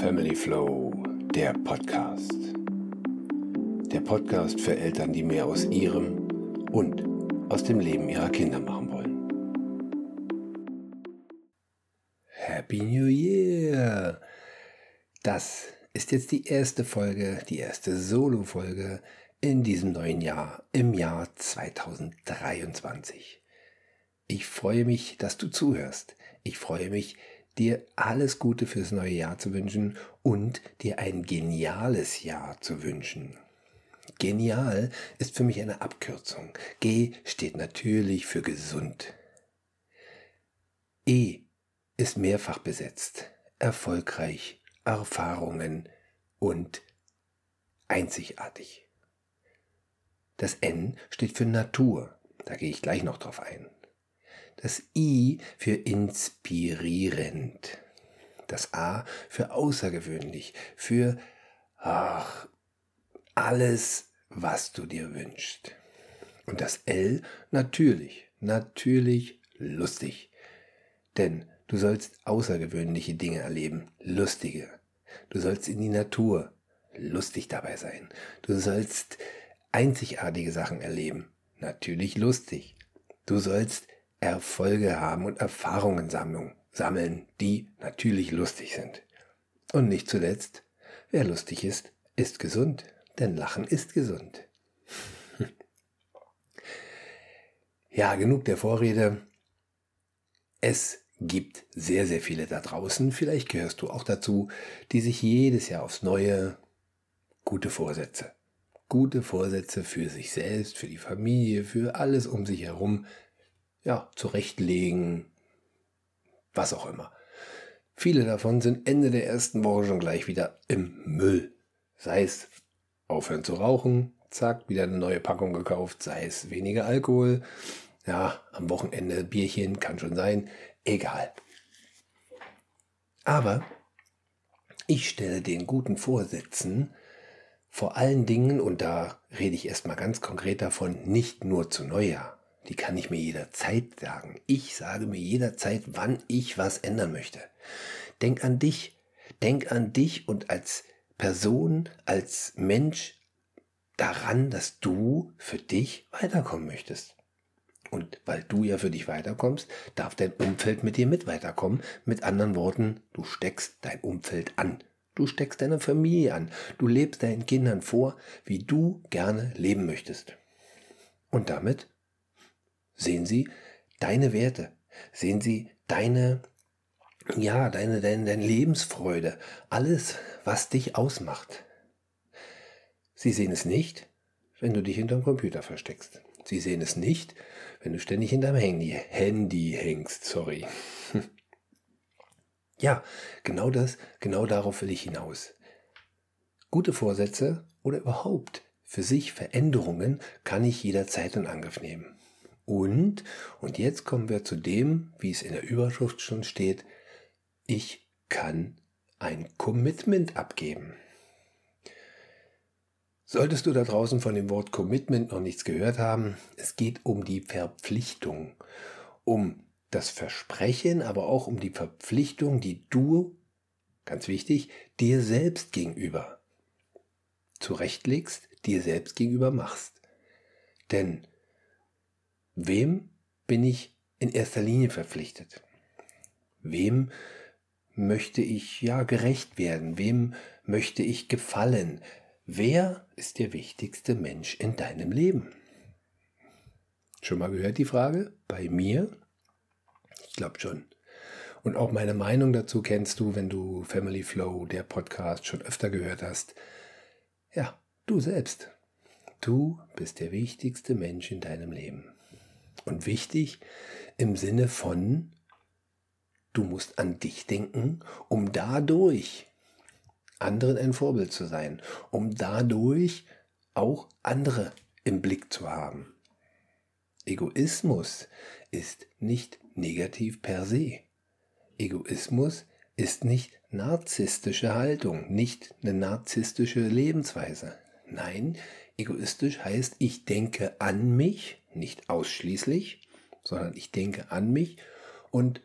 Family Flow, der Podcast. Der Podcast für Eltern, die mehr aus ihrem und aus dem Leben ihrer Kinder machen wollen. Happy New Year! Das ist jetzt die erste Folge, die erste Solo-Folge in diesem neuen Jahr, im Jahr 2023. Ich freue mich, dass du zuhörst. Ich freue mich, dir alles Gute fürs neue Jahr zu wünschen und dir ein geniales Jahr zu wünschen. Genial ist für mich eine Abkürzung. G steht natürlich für gesund. E ist mehrfach besetzt. Erfolgreich, Erfahrungen und einzigartig. Das N steht für Natur. Da gehe ich gleich noch drauf ein. Das I für inspirierend. Das A für außergewöhnlich, für ach, alles, was du dir wünschst. Und das L natürlich, natürlich lustig. Denn du sollst außergewöhnliche Dinge erleben, lustige. Du sollst in die Natur lustig dabei sein. Du sollst einzigartige Sachen erleben, natürlich lustig. Du sollst Erfolge haben und Erfahrungen sammeln, die natürlich lustig sind. Und nicht zuletzt, wer lustig ist, ist gesund, denn Lachen ist gesund. ja, genug der Vorrede. Es gibt sehr, sehr viele da draußen, vielleicht gehörst du auch dazu, die sich jedes Jahr aufs Neue gute Vorsätze, gute Vorsätze für sich selbst, für die Familie, für alles um sich herum ja, zurechtlegen, was auch immer. Viele davon sind Ende der ersten Woche schon gleich wieder im Müll. Sei es aufhören zu rauchen, zack, wieder eine neue Packung gekauft, sei es weniger Alkohol, ja, am Wochenende Bierchen, kann schon sein, egal. Aber ich stelle den guten Vorsätzen vor allen Dingen, und da rede ich erstmal ganz konkret davon, nicht nur zu Neujahr, die kann ich mir jederzeit sagen. Ich sage mir jederzeit, wann ich was ändern möchte. Denk an dich. Denk an dich und als Person, als Mensch daran, dass du für dich weiterkommen möchtest. Und weil du ja für dich weiterkommst, darf dein Umfeld mit dir mit weiterkommen. Mit anderen Worten, du steckst dein Umfeld an. Du steckst deine Familie an. Du lebst deinen Kindern vor, wie du gerne leben möchtest. Und damit Sehen Sie deine Werte. Sehen Sie deine, ja, deine, deine, deine Lebensfreude. Alles, was dich ausmacht. Sie sehen es nicht, wenn du dich hinterm Computer versteckst. Sie sehen es nicht, wenn du ständig hinterm Handy, Handy hängst, sorry. ja, genau das, genau darauf will ich hinaus. Gute Vorsätze oder überhaupt für sich Veränderungen kann ich jederzeit in Angriff nehmen. Und, und jetzt kommen wir zu dem, wie es in der Überschrift schon steht, ich kann ein Commitment abgeben. Solltest du da draußen von dem Wort Commitment noch nichts gehört haben, es geht um die Verpflichtung, um das Versprechen, aber auch um die Verpflichtung, die du, ganz wichtig, dir selbst gegenüber zurechtlegst, dir selbst gegenüber machst. Denn Wem bin ich in erster Linie verpflichtet? Wem möchte ich ja gerecht werden? Wem möchte ich gefallen? Wer ist der wichtigste Mensch in deinem Leben? Schon mal gehört die Frage? Bei mir? Ich glaube schon. Und auch meine Meinung dazu kennst du, wenn du Family Flow, der Podcast, schon öfter gehört hast. Ja, du selbst. Du bist der wichtigste Mensch in deinem Leben. Und wichtig im Sinne von, du musst an dich denken, um dadurch anderen ein Vorbild zu sein, um dadurch auch andere im Blick zu haben. Egoismus ist nicht negativ per se. Egoismus ist nicht narzisstische Haltung, nicht eine narzisstische Lebensweise. Nein, egoistisch heißt, ich denke an mich nicht ausschließlich, sondern ich denke an mich und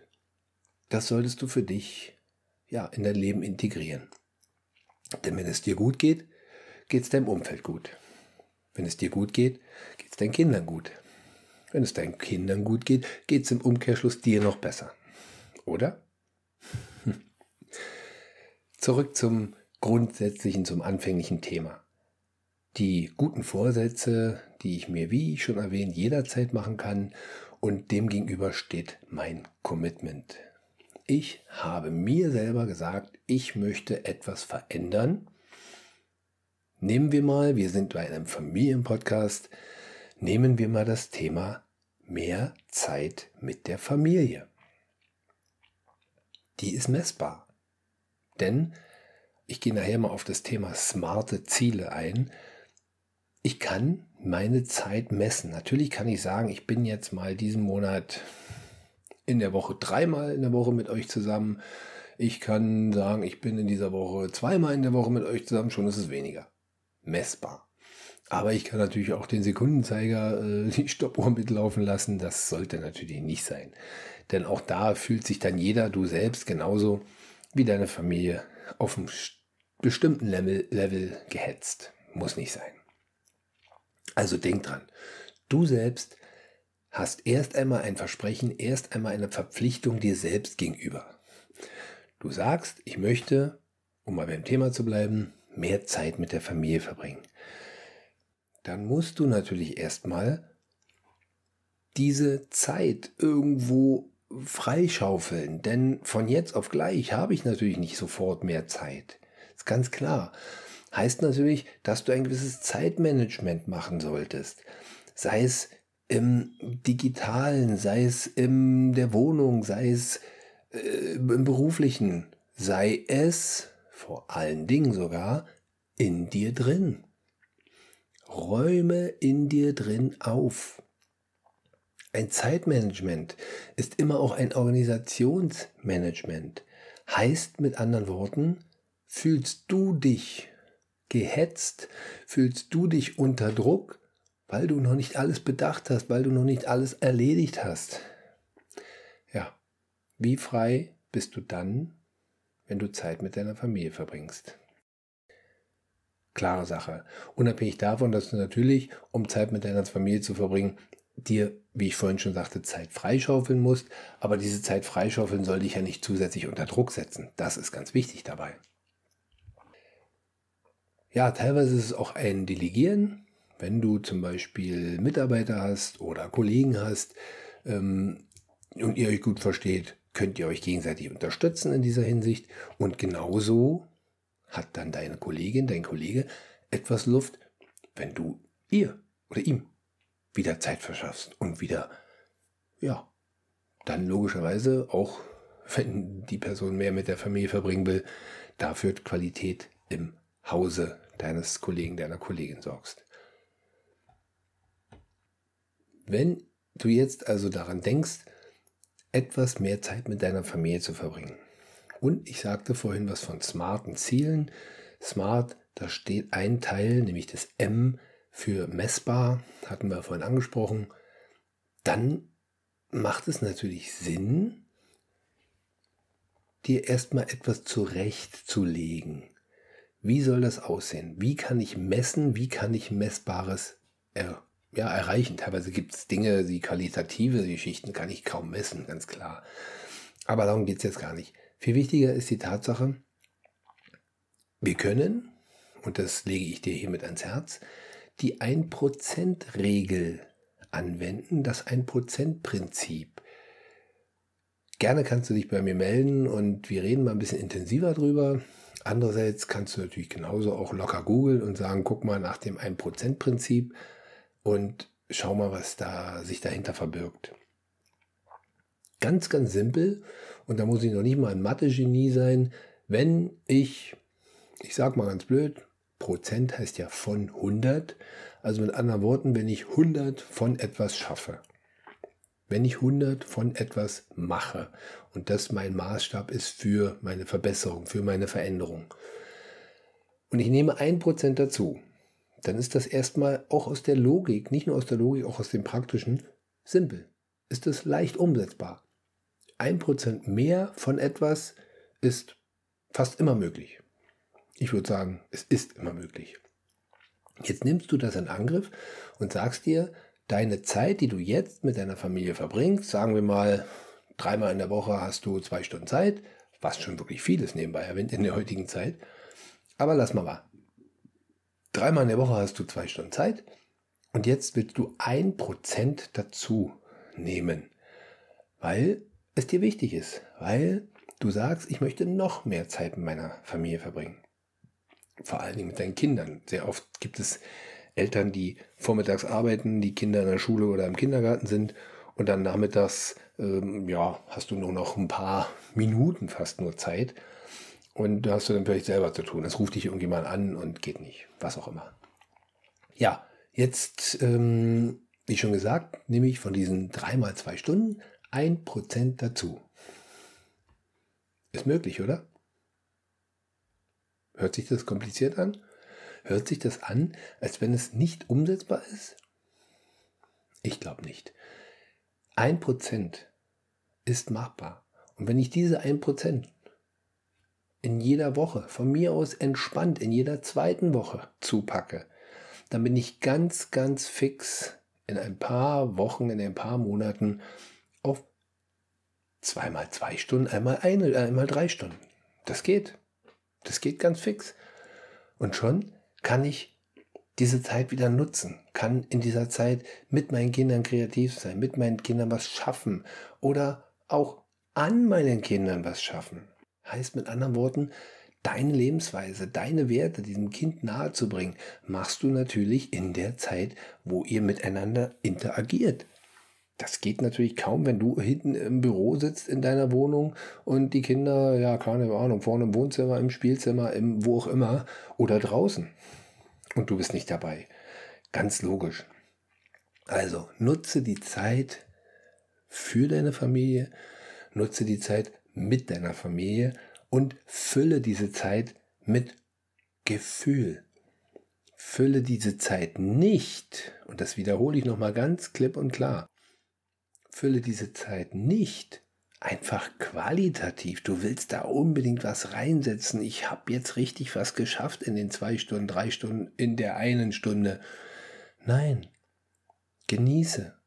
das solltest du für dich ja in dein Leben integrieren. Denn wenn es dir gut geht, geht es deinem Umfeld gut. Wenn es dir gut geht, geht es deinen Kindern gut. Wenn es deinen Kindern gut geht, geht es im Umkehrschluss dir noch besser. Oder? Zurück zum grundsätzlichen, zum anfänglichen Thema. Die guten Vorsätze, die ich mir, wie ich schon erwähnt, jederzeit machen kann und dem gegenüber steht mein Commitment. Ich habe mir selber gesagt, ich möchte etwas verändern. Nehmen wir mal, wir sind bei einem Familienpodcast, nehmen wir mal das Thema mehr Zeit mit der Familie. Die ist messbar. Denn ich gehe nachher mal auf das Thema smarte Ziele ein. Ich kann meine Zeit messen. Natürlich kann ich sagen, ich bin jetzt mal diesen Monat in der Woche dreimal in der Woche mit euch zusammen. Ich kann sagen, ich bin in dieser Woche zweimal in der Woche mit euch zusammen, schon ist es weniger. Messbar. Aber ich kann natürlich auch den Sekundenzeiger, äh, die Stoppuhr mitlaufen lassen. Das sollte natürlich nicht sein. Denn auch da fühlt sich dann jeder, du selbst, genauso wie deine Familie auf einem bestimmten Level, Level gehetzt. Muss nicht sein. Also denk dran, du selbst hast erst einmal ein Versprechen, erst einmal eine Verpflichtung dir selbst gegenüber. Du sagst, ich möchte, um mal beim Thema zu bleiben, mehr Zeit mit der Familie verbringen. Dann musst du natürlich erstmal diese Zeit irgendwo freischaufeln, denn von jetzt auf gleich habe ich natürlich nicht sofort mehr Zeit. Ist ganz klar. Heißt natürlich, dass du ein gewisses Zeitmanagement machen solltest. Sei es im digitalen, sei es in der Wohnung, sei es äh, im beruflichen, sei es vor allen Dingen sogar in dir drin. Räume in dir drin auf. Ein Zeitmanagement ist immer auch ein Organisationsmanagement. Heißt mit anderen Worten, fühlst du dich gehetzt, fühlst du dich unter Druck, weil du noch nicht alles bedacht hast, weil du noch nicht alles erledigt hast. Ja, wie frei bist du dann, wenn du Zeit mit deiner Familie verbringst? Klare Sache. Unabhängig davon, dass du natürlich, um Zeit mit deiner Familie zu verbringen, dir, wie ich vorhin schon sagte, Zeit freischaufeln musst. Aber diese Zeit freischaufeln soll dich ja nicht zusätzlich unter Druck setzen. Das ist ganz wichtig dabei. Ja, teilweise ist es auch ein Delegieren. Wenn du zum Beispiel Mitarbeiter hast oder Kollegen hast ähm, und ihr euch gut versteht, könnt ihr euch gegenseitig unterstützen in dieser Hinsicht. Und genauso hat dann deine Kollegin, dein Kollege etwas Luft, wenn du ihr oder ihm wieder Zeit verschaffst und wieder, ja, dann logischerweise auch, wenn die Person mehr mit der Familie verbringen will, dafür Qualität im Hause deines Kollegen, deiner Kollegin sorgst. Wenn du jetzt also daran denkst, etwas mehr Zeit mit deiner Familie zu verbringen. Und ich sagte vorhin was von smarten Zielen. Smart, da steht ein Teil, nämlich das M für messbar, hatten wir vorhin angesprochen. Dann macht es natürlich Sinn, dir erstmal etwas zurechtzulegen. Wie soll das aussehen? Wie kann ich messen? Wie kann ich Messbares er, ja, erreichen? Teilweise gibt es Dinge, die qualitative Geschichten kann ich kaum messen, ganz klar. Aber darum geht es jetzt gar nicht. Viel wichtiger ist die Tatsache, wir können, und das lege ich dir hiermit ans Herz, die 1%-Regel anwenden, das 1%-Prinzip. Gerne kannst du dich bei mir melden und wir reden mal ein bisschen intensiver drüber. Andererseits kannst du natürlich genauso auch locker googeln und sagen, guck mal nach dem 1%-Prinzip und schau mal, was da sich dahinter verbirgt. Ganz, ganz simpel. Und da muss ich noch nicht mal ein Mathe-Genie sein. Wenn ich, ich sag mal ganz blöd, Prozent heißt ja von 100. Also mit anderen Worten, wenn ich 100 von etwas schaffe, wenn ich 100 von etwas mache und das mein Maßstab ist für meine Verbesserung, für meine Veränderung und ich nehme 1% dazu, dann ist das erstmal auch aus der Logik, nicht nur aus der Logik, auch aus dem Praktischen, simpel. Ist es leicht umsetzbar. 1% mehr von etwas ist fast immer möglich. Ich würde sagen, es ist immer möglich. Jetzt nimmst du das in Angriff und sagst dir, deine Zeit, die du jetzt mit deiner Familie verbringst, sagen wir mal, dreimal in der Woche hast du zwei Stunden Zeit, was schon wirklich viel ist nebenbei erwähnt in der heutigen Zeit. Aber lass mal mal. Dreimal in der Woche hast du zwei Stunden Zeit und jetzt willst du ein Prozent dazu nehmen, weil es dir wichtig ist, weil du sagst, ich möchte noch mehr Zeit mit meiner Familie verbringen. Vor allen Dingen mit deinen Kindern. Sehr oft gibt es Eltern, die vormittags arbeiten, die Kinder in der Schule oder im Kindergarten sind und dann nachmittags, ähm, ja, hast du nur noch ein paar Minuten fast nur Zeit und da hast du dann vielleicht selber zu tun. Es ruft dich irgendjemand an und geht nicht, was auch immer. Ja, jetzt, ähm, wie schon gesagt, nehme ich von diesen dreimal zwei Stunden ein Prozent dazu. Ist möglich, oder? Hört sich das kompliziert an? Hört sich das an, als wenn es nicht umsetzbar ist? Ich glaube nicht. Ein Prozent ist machbar. Und wenn ich diese ein Prozent in jeder Woche, von mir aus entspannt, in jeder zweiten Woche zupacke, dann bin ich ganz, ganz fix in ein paar Wochen, in ein paar Monaten auf zweimal zwei Stunden, einmal eine, einmal drei Stunden. Das geht. Das geht ganz fix. Und schon kann ich diese Zeit wieder nutzen, kann in dieser Zeit mit meinen Kindern kreativ sein, mit meinen Kindern was schaffen oder auch an meinen Kindern was schaffen. Heißt mit anderen Worten, deine Lebensweise, deine Werte diesem Kind nahezubringen, machst du natürlich in der Zeit, wo ihr miteinander interagiert. Das geht natürlich kaum, wenn du hinten im Büro sitzt in deiner Wohnung und die Kinder, ja, keine Ahnung, vorne im Wohnzimmer, im Spielzimmer, im wo auch immer oder draußen. Und du bist nicht dabei. Ganz logisch. Also nutze die Zeit für deine Familie, nutze die Zeit mit deiner Familie und fülle diese Zeit mit Gefühl. Fülle diese Zeit nicht, und das wiederhole ich nochmal ganz klipp und klar, fülle diese Zeit nicht einfach qualitativ. Du willst da unbedingt was reinsetzen. Ich habe jetzt richtig was geschafft in den zwei Stunden, drei Stunden, in der einen Stunde. Nein, genieße.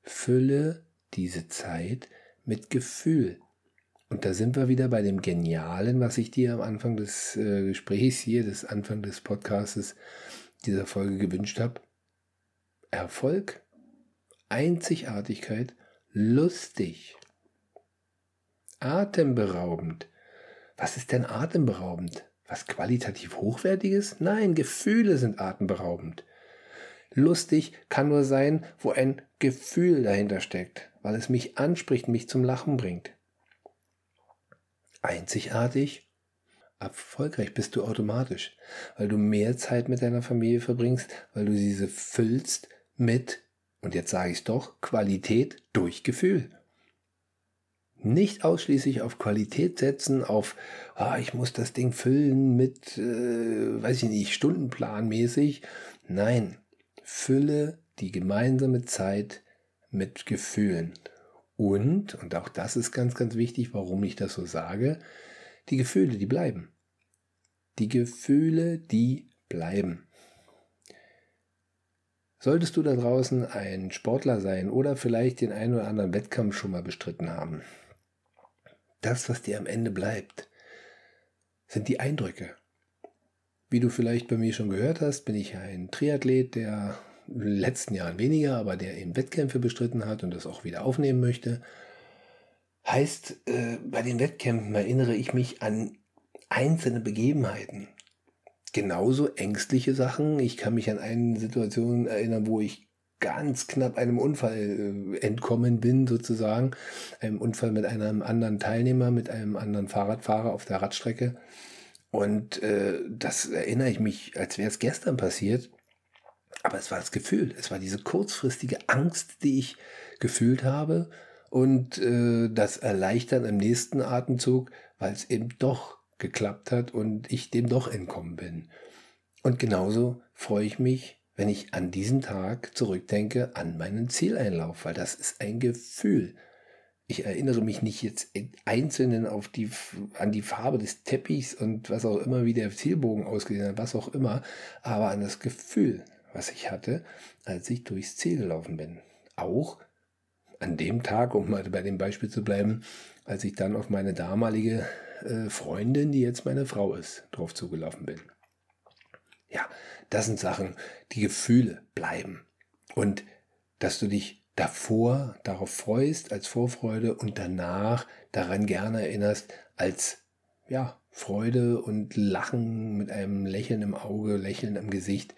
Fülle diese Zeit mit Gefühl. Und da sind wir wieder bei dem Genialen, was ich dir am Anfang des äh, Gesprächs hier, des Anfang des Podcasts dieser Folge gewünscht habe. Erfolg, Einzigartigkeit, lustig, atemberaubend. Was ist denn atemberaubend? Was qualitativ hochwertiges? Nein, Gefühle sind atemberaubend. Lustig kann nur sein, wo ein Gefühl dahinter steckt, weil es mich anspricht, mich zum Lachen bringt einzigartig, erfolgreich bist du automatisch, weil du mehr Zeit mit deiner Familie verbringst, weil du diese füllst mit, und jetzt sage ich es doch, Qualität durch Gefühl. Nicht ausschließlich auf Qualität setzen, auf, ah, ich muss das Ding füllen mit, äh, weiß ich nicht, stundenplanmäßig. Nein, fülle die gemeinsame Zeit mit Gefühlen. Und, und auch das ist ganz, ganz wichtig, warum ich das so sage, die Gefühle, die bleiben. Die Gefühle, die bleiben. Solltest du da draußen ein Sportler sein oder vielleicht den einen oder anderen Wettkampf schon mal bestritten haben, das, was dir am Ende bleibt, sind die Eindrücke. Wie du vielleicht bei mir schon gehört hast, bin ich ein Triathlet, der in den letzten Jahren weniger, aber der eben Wettkämpfe bestritten hat und das auch wieder aufnehmen möchte. Heißt, äh, bei den Wettkämpfen erinnere ich mich an einzelne Begebenheiten. Genauso ängstliche Sachen. Ich kann mich an eine Situation erinnern, wo ich ganz knapp einem Unfall äh, entkommen bin, sozusagen. Einem Unfall mit einem anderen Teilnehmer, mit einem anderen Fahrradfahrer auf der Radstrecke. Und äh, das erinnere ich mich, als wäre es gestern passiert. Aber es war das Gefühl, es war diese kurzfristige Angst, die ich gefühlt habe und äh, das Erleichtern im nächsten Atemzug, weil es eben doch geklappt hat und ich dem doch entkommen bin. Und genauso freue ich mich, wenn ich an diesen Tag zurückdenke an meinen Zieleinlauf, weil das ist ein Gefühl. Ich erinnere mich nicht jetzt einzelnen auf die, an die Farbe des Teppichs und was auch immer, wie der Zielbogen ausgesehen hat, was auch immer, aber an das Gefühl, was ich hatte, als ich durchs Ziel gelaufen bin. Auch an dem Tag, um mal bei dem Beispiel zu bleiben, als ich dann auf meine damalige äh, Freundin, die jetzt meine Frau ist, drauf zugelaufen bin. Ja, das sind Sachen, die Gefühle bleiben. Und dass du dich davor darauf freust als Vorfreude und danach daran gerne erinnerst als ja, Freude und Lachen mit einem Lächeln im Auge, Lächeln im Gesicht,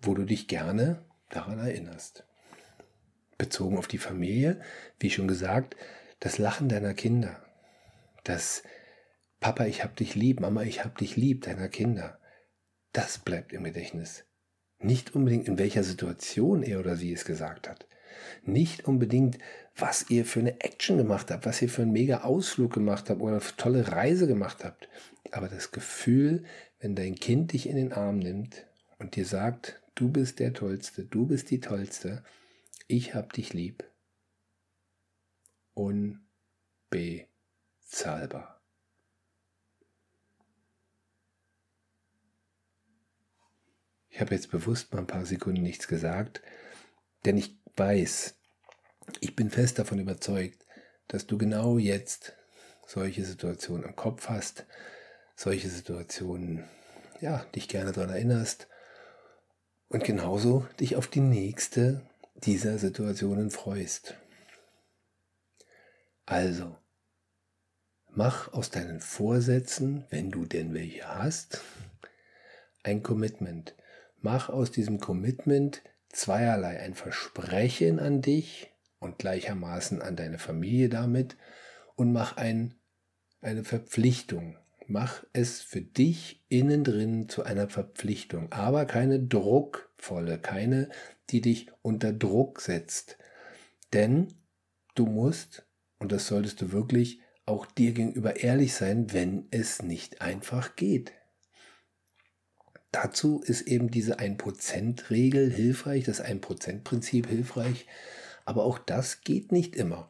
wo du dich gerne daran erinnerst. Bezogen auf die Familie, wie schon gesagt, das Lachen deiner Kinder, das Papa, ich hab dich lieb, Mama, ich hab dich lieb deiner Kinder, das bleibt im Gedächtnis. Nicht unbedingt in welcher Situation er oder sie es gesagt hat. Nicht unbedingt, was ihr für eine Action gemacht habt, was ihr für einen mega Ausflug gemacht habt oder eine tolle Reise gemacht habt. Aber das Gefühl, wenn dein Kind dich in den Arm nimmt und dir sagt, du bist der Tollste, du bist die Tollste, ich hab dich lieb. Unbezahlbar. Ich habe jetzt bewusst mal ein paar Sekunden nichts gesagt, denn ich weiß, ich bin fest davon überzeugt, dass du genau jetzt solche Situationen im Kopf hast, solche Situationen, ja, dich gerne daran erinnerst und genauso dich auf die nächste dieser Situationen freust. Also, mach aus deinen Vorsätzen, wenn du denn welche hast, ein Commitment. Mach aus diesem Commitment zweierlei ein Versprechen an dich und gleichermaßen an deine Familie damit und mach ein, eine Verpflichtung. Mach es für dich innen drin zu einer Verpflichtung, aber keine druckvolle, keine, die dich unter Druck setzt. Denn du musst, und das solltest du wirklich auch dir gegenüber ehrlich sein, wenn es nicht einfach geht. Dazu ist eben diese 1%-Regel hilfreich, das 1%-Prinzip hilfreich, aber auch das geht nicht immer.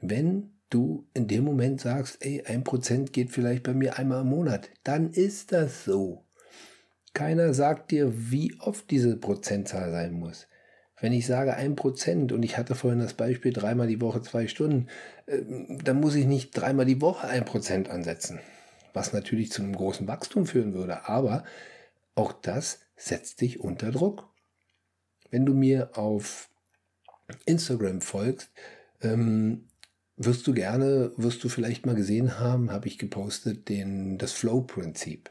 Wenn du in dem Moment sagst, ey, 1% geht vielleicht bei mir einmal im Monat, dann ist das so. Keiner sagt dir, wie oft diese Prozentzahl sein muss. Wenn ich sage 1% und ich hatte vorhin das Beispiel dreimal die Woche zwei Stunden, äh, dann muss ich nicht dreimal die Woche 1% ansetzen. Was natürlich zu einem großen Wachstum führen würde. Aber auch das setzt dich unter Druck. Wenn du mir auf Instagram folgst, ähm, wirst du gerne, wirst du vielleicht mal gesehen haben, habe ich gepostet, den, das Flow-Prinzip.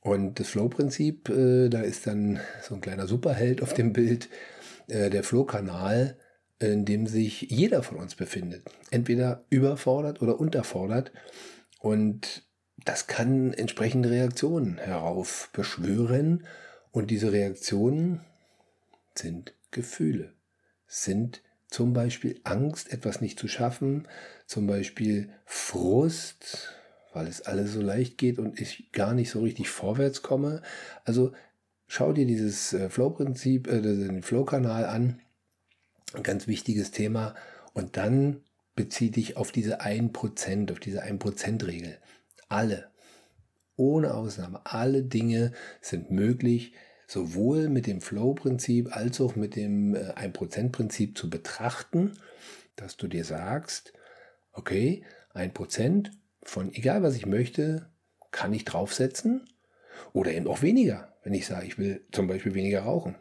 Und das Flow-Prinzip, äh, da ist dann so ein kleiner Superheld auf dem Bild, äh, der Flow-Kanal, in dem sich jeder von uns befindet. Entweder überfordert oder unterfordert. Und das kann entsprechende Reaktionen heraufbeschwören. Und diese Reaktionen sind Gefühle, sind zum Beispiel Angst, etwas nicht zu schaffen, zum Beispiel Frust, weil es alles so leicht geht und ich gar nicht so richtig vorwärts komme. Also schau dir dieses äh, Flow-Prinzip, äh, den Flow-Kanal an, ein ganz wichtiges Thema. Und dann bezieh dich auf diese 1%, auf diese 1%-Regel. Alle, ohne Ausnahme, alle Dinge sind möglich, sowohl mit dem Flow-Prinzip als auch mit dem 1%-Prinzip äh, zu betrachten, dass du dir sagst, okay, 1% von egal was ich möchte, kann ich draufsetzen oder eben auch weniger, wenn ich sage, ich will zum Beispiel weniger rauchen.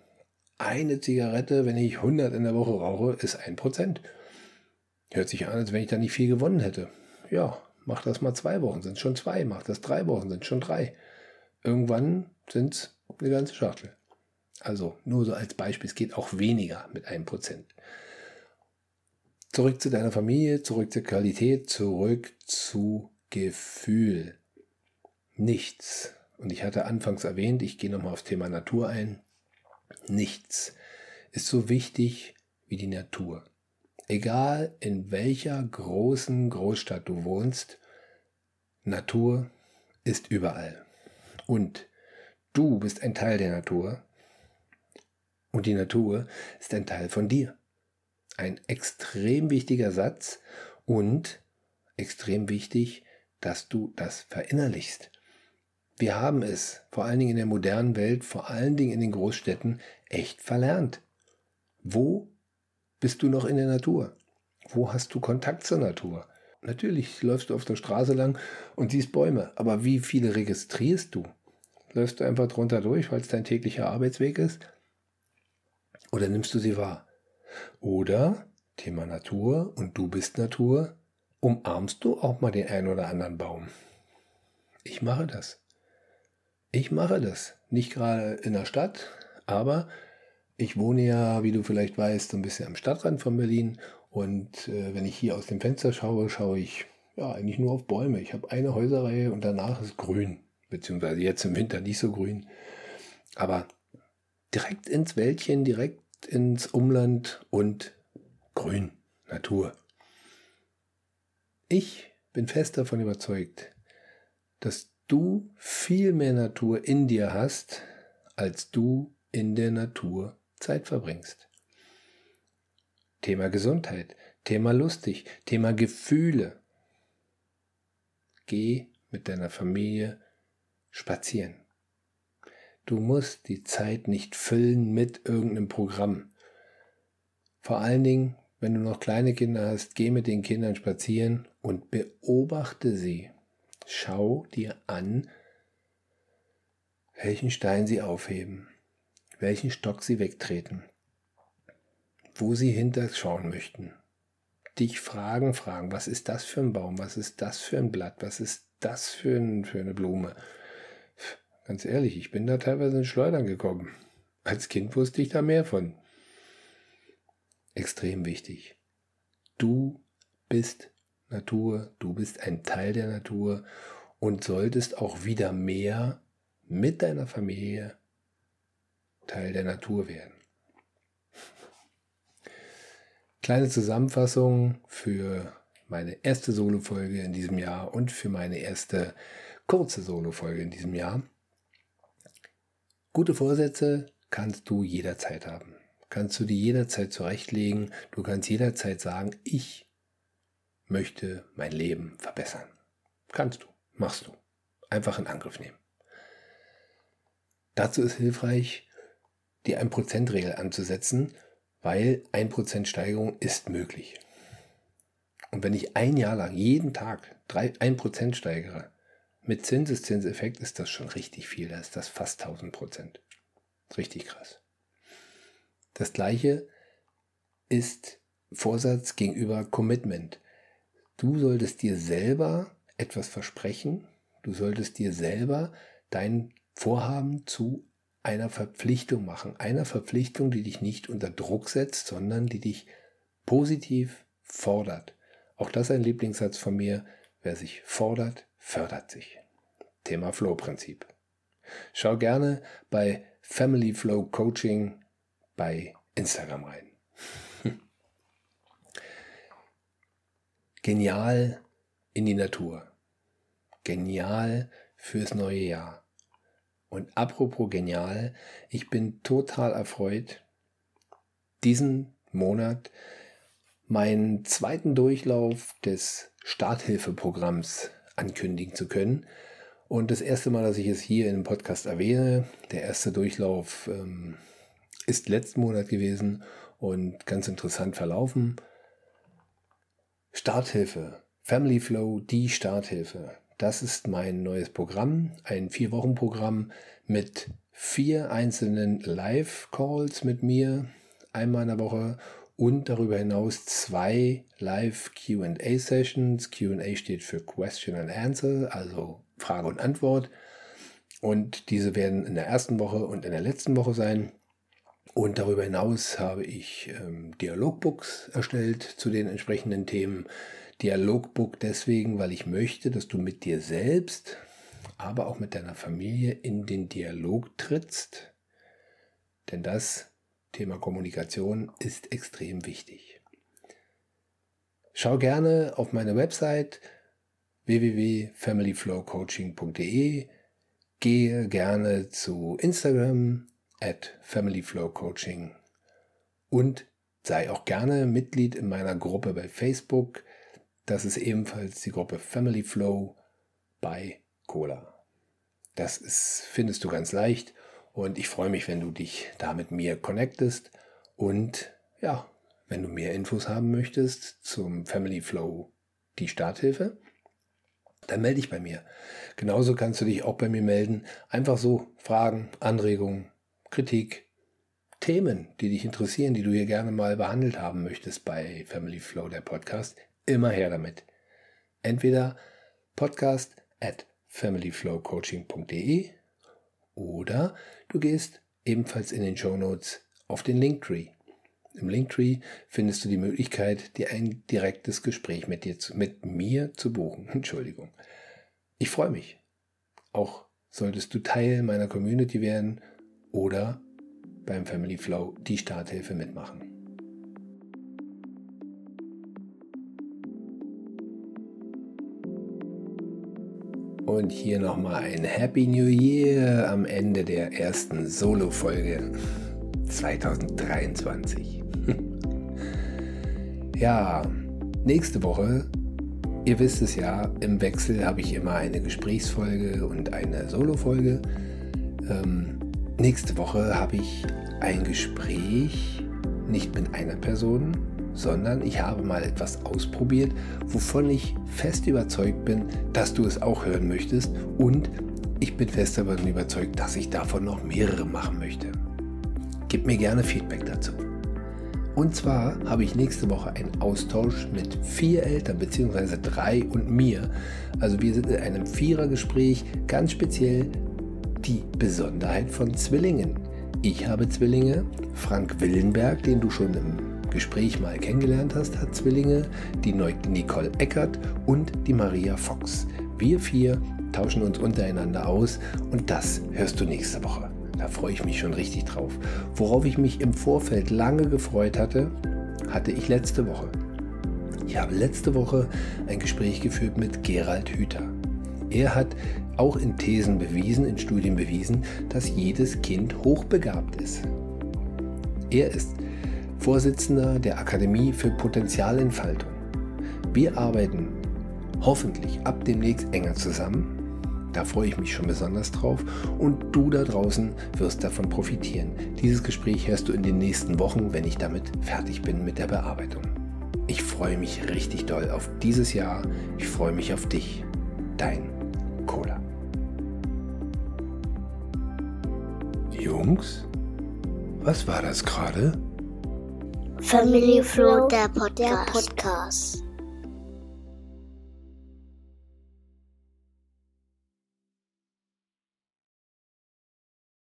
Eine Zigarette, wenn ich 100 in der Woche rauche, ist 1%. Hört sich an, als wenn ich da nicht viel gewonnen hätte. Ja, Mach das mal zwei Wochen, sind schon zwei. Mach das drei Wochen, sind schon drei. Irgendwann sind es eine ganze Schachtel. Also nur so als Beispiel, es geht auch weniger mit einem Prozent. Zurück zu deiner Familie, zurück zur Qualität, zurück zu Gefühl. Nichts. Und ich hatte anfangs erwähnt, ich gehe nochmal aufs Thema Natur ein. Nichts ist so wichtig wie die Natur. Egal in welcher großen Großstadt du wohnst, Natur ist überall. Und du bist ein Teil der Natur. Und die Natur ist ein Teil von dir. Ein extrem wichtiger Satz Und extrem wichtig, dass du das verinnerlichst. Wir haben es, vor allen Dingen in der modernen Welt, vor allen Dingen in den Großstädten, echt verlernt. Wo bist du noch in der Natur? Wo hast du Kontakt zur Natur? Natürlich läufst du auf der Straße lang und siehst Bäume, aber wie viele registrierst du? Läufst du einfach drunter durch, weil es dein täglicher Arbeitsweg ist? Oder nimmst du sie wahr? Oder, Thema Natur und du bist Natur, umarmst du auch mal den einen oder anderen Baum? Ich mache das. Ich mache das. Nicht gerade in der Stadt, aber ich wohne ja, wie du vielleicht weißt, so ein bisschen am Stadtrand von Berlin und äh, wenn ich hier aus dem Fenster schaue, schaue ich ja eigentlich nur auf Bäume. Ich habe eine Häuserreihe und danach ist grün, beziehungsweise jetzt im Winter nicht so grün. Aber direkt ins Wäldchen, direkt ins Umland und grün, Natur. Ich bin fest davon überzeugt, dass du viel mehr Natur in dir hast, als du in der Natur Zeit verbringst. Thema Gesundheit, Thema lustig, Thema Gefühle. Geh mit deiner Familie spazieren. Du musst die Zeit nicht füllen mit irgendeinem Programm. Vor allen Dingen, wenn du noch kleine Kinder hast, geh mit den Kindern spazieren und beobachte sie. Schau dir an, welchen Stein sie aufheben, welchen Stock sie wegtreten, wo sie hinterschauen möchten. Dich fragen, fragen, was ist das für ein Baum, was ist das für ein Blatt, was ist das für, ein, für eine Blume. Ganz ehrlich, ich bin da teilweise in Schleudern gekommen. Als Kind wusste ich da mehr von. Extrem wichtig. Du bist Natur, du bist ein Teil der Natur und solltest auch wieder mehr mit deiner Familie Teil der Natur werden. Kleine Zusammenfassung für meine erste Solo-Folge in diesem Jahr und für meine erste kurze Solo-Folge in diesem Jahr. Gute Vorsätze kannst du jederzeit haben. Kannst du die jederzeit zurechtlegen. Du kannst jederzeit sagen, ich möchte mein Leben verbessern. Kannst du, machst du. Einfach in Angriff nehmen. Dazu ist hilfreich, die 1%-Regel anzusetzen weil 1% Steigerung ist möglich. Und wenn ich ein Jahr lang jeden Tag 1% steigere, mit Zinseszinseffekt ist das schon richtig viel, da ist das fast 1000% Richtig krass. Das gleiche ist Vorsatz gegenüber Commitment. Du solltest dir selber etwas versprechen, du solltest dir selber dein Vorhaben zu einer Verpflichtung machen. Einer Verpflichtung, die dich nicht unter Druck setzt, sondern die dich positiv fordert. Auch das ein Lieblingssatz von mir. Wer sich fordert, fördert sich. Thema Flow-Prinzip. Schau gerne bei Family Flow Coaching bei Instagram rein. Genial in die Natur. Genial fürs neue Jahr. Und apropos genial, ich bin total erfreut, diesen Monat meinen zweiten Durchlauf des Starthilfeprogramms ankündigen zu können. Und das erste Mal, dass ich es hier dem Podcast erwähne, der erste Durchlauf ähm, ist letzten Monat gewesen und ganz interessant verlaufen. Starthilfe, Family Flow, die Starthilfe. Das ist mein neues Programm, ein Vier-Wochen-Programm mit vier einzelnen Live-Calls mit mir, einmal in der Woche und darüber hinaus zwei Live-QA-Sessions. QA steht für Question and Answer, also Frage und Antwort. Und diese werden in der ersten Woche und in der letzten Woche sein. Und darüber hinaus habe ich ähm, Dialogbooks erstellt zu den entsprechenden Themen. Dialogbook deswegen, weil ich möchte, dass du mit dir selbst, aber auch mit deiner Familie in den Dialog trittst. Denn das Thema Kommunikation ist extrem wichtig. Schau gerne auf meine Website www.familyflowcoaching.de. Gehe gerne zu Instagram at familyflowcoaching und sei auch gerne Mitglied in meiner Gruppe bei Facebook Das ist ebenfalls die Gruppe Family Flow bei Cola. Das ist, findest du ganz leicht und ich freue mich, wenn du dich da mit mir connectest und ja, wenn du mehr Infos haben möchtest zum Family Flow, die Starthilfe, dann melde dich bei mir. Genauso kannst du dich auch bei mir melden. Einfach so Fragen, Anregungen, Kritik, Themen, die dich interessieren, die du hier gerne mal behandelt haben möchtest bei Family Flow, der Podcast. Immer her damit. Entweder podcast at familyflowcoaching.de oder du gehst ebenfalls in den Show Notes auf den Linktree. Im Linktree findest du die Möglichkeit, dir ein direktes Gespräch mit, dir mit mir zu buchen. Entschuldigung. Ich freue mich. Auch solltest du Teil meiner Community werden oder beim Family Flow die Starthilfe mitmachen. Und hier nochmal ein Happy New Year am Ende der ersten Solo-Folge 2023. ja, nächste Woche, ihr wisst es ja, im Wechsel habe ich immer eine Gesprächsfolge und eine Solo-Folge. Ähm, nächste Woche habe ich ein Gespräch nicht mit einer Person, sondern ich habe mal etwas ausprobiert, wovon ich fest überzeugt bin, dass du es auch hören möchtest und ich bin fest davon überzeugt, dass ich davon noch mehrere machen möchte. Gib mir gerne Feedback dazu. Und zwar habe ich nächste Woche einen Austausch mit vier Eltern bzw. drei und mir. Also wir sind in einem Vierergespräch, ganz speziell die Besonderheit von Zwillingen. Ich habe Zwillinge, Frank Willenberg, den du schon im Gespräch mal kennengelernt hast, hat Zwillinge, die Nicole Eckert und die Maria Fox. Wir vier tauschen uns untereinander aus und das hörst du nächste Woche. Da freue ich mich schon richtig drauf. Worauf ich mich im Vorfeld lange gefreut hatte, hatte ich letzte Woche. Ich habe letzte Woche ein Gespräch geführt mit Gerald Hüther. Er hat auch in Thesen bewiesen, in Studien bewiesen, dass jedes Kind hochbegabt ist. Er ist Vorsitzender der Akademie für Potenzialentfaltung. Wir arbeiten hoffentlich ab demnächst enger zusammen. Da freue ich mich schon besonders drauf und du da draußen wirst davon profitieren. Dieses Gespräch hörst du in den nächsten Wochen, wenn ich damit fertig bin mit der Bearbeitung. Ich freue mich richtig doll auf dieses Jahr. Ich freue mich auf dich. Dein Cola. Jungs, was war das gerade? Family Flow, der Podcast. Der Podcast.